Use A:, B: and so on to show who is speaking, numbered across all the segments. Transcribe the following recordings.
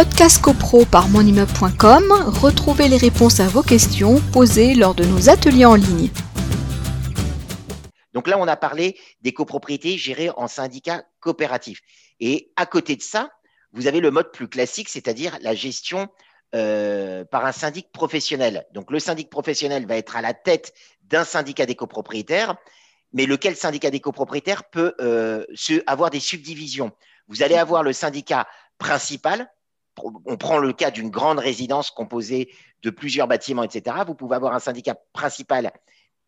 A: Podcast CoPro par monimmeuble.com, retrouvez les réponses à vos questions posées lors de nos ateliers en ligne.
B: Donc là, on a parlé des copropriétés gérées en syndicat coopératif. Et à côté de ça, vous avez le mode plus classique, c'est-à-dire la gestion euh, par un syndic professionnel. Donc le syndic professionnel va être à la tête d'un syndicat des copropriétaires, mais lequel syndicat des copropriétaires peut euh, avoir des subdivisions. Vous allez avoir le syndicat principal. On prend le cas d'une grande résidence composée de plusieurs bâtiments, etc. Vous pouvez avoir un syndicat principal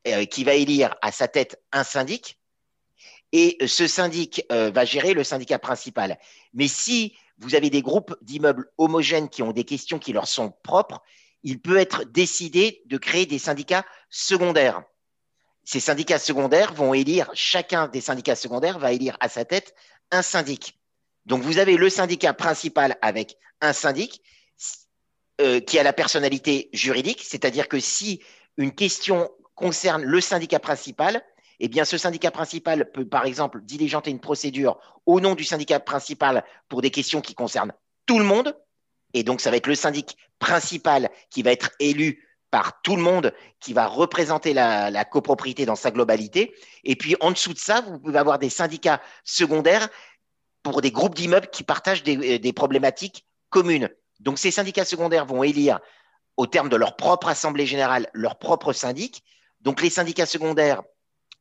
B: euh, qui va élire à sa tête un syndic. Et ce syndic va gérer le syndicat principal. Mais si vous avez des groupes d'immeubles homogènes qui ont des questions qui leur sont propres, il peut être décidé de créer des syndicats secondaires. Ces syndicats secondaires vont élire, chacun des syndicats secondaires va élire à sa tête un syndic. Donc vous avez le syndicat principal avec un syndic euh, qui a la personnalité juridique, c'est-à-dire que si une question concerne le syndicat principal, eh bien, ce syndicat principal peut, par exemple, diligenter une procédure au nom du syndicat principal pour des questions qui concernent tout le monde. Et donc, ça va être le syndic principal qui va être élu par tout le monde, qui va représenter la, copropriété dans sa globalité. Et puis, en dessous de ça, vous pouvez avoir des syndicats secondaires pour des groupes d'immeubles qui partagent des, des problématiques communes. Donc, ces syndicats secondaires vont élire, au terme de leur propre assemblée générale, leur propre syndic. Donc, les syndicats secondaires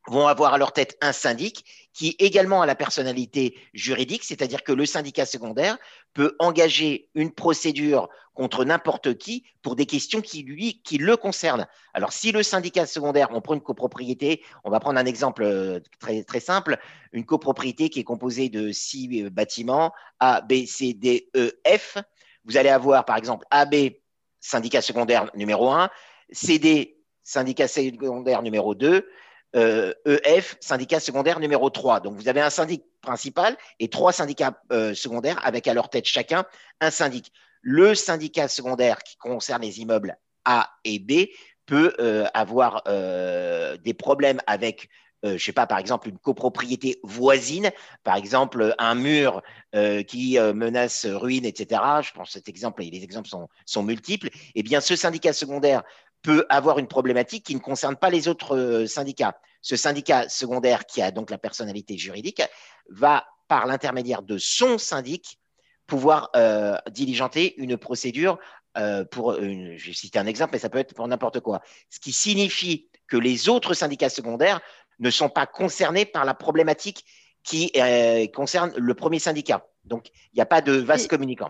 B: vont avoir à leur tête un syndic qui également a la personnalité juridique, c'est-à-dire que le syndicat secondaire peut engager une procédure contre n'importe qui pour des questions qui lui qui le concernent. Alors si le syndicat secondaire, on prend une copropriété, on va prendre un exemple euh, très très simple, une copropriété qui est composée de six euh, bâtiments A, B, C, D, E, F. Vous allez avoir par exemple AB syndicat secondaire numéro 1, CD syndicat secondaire numéro 2, EF, euh, syndicat secondaire numéro 3. Donc vous avez un syndic principal et trois syndicats euh, secondaires avec à leur tête chacun un syndic. Le syndicat secondaire qui concerne les immeubles A et B peut euh, avoir des problèmes avec je je sais pas, par exemple, une copropriété voisine, par exemple, un mur qui menace ruine, etc. Je pense que cet exemple, et les exemples sont, sont multiples. Eh bien, ce syndicat secondaire peut avoir une problématique qui ne concerne pas les autres euh, syndicats. Ce syndicat secondaire, qui a donc la personnalité juridique, va, par l'intermédiaire de son syndic, pouvoir euh, diligenter une procédure euh, pour, une, je vais citer un exemple, mais ça peut être pour n'importe quoi. Ce qui signifie que les autres syndicats secondaires ne sont pas concernés par la problématique qui concerne le premier syndicat. Donc, il n'y a pas de vase communicant.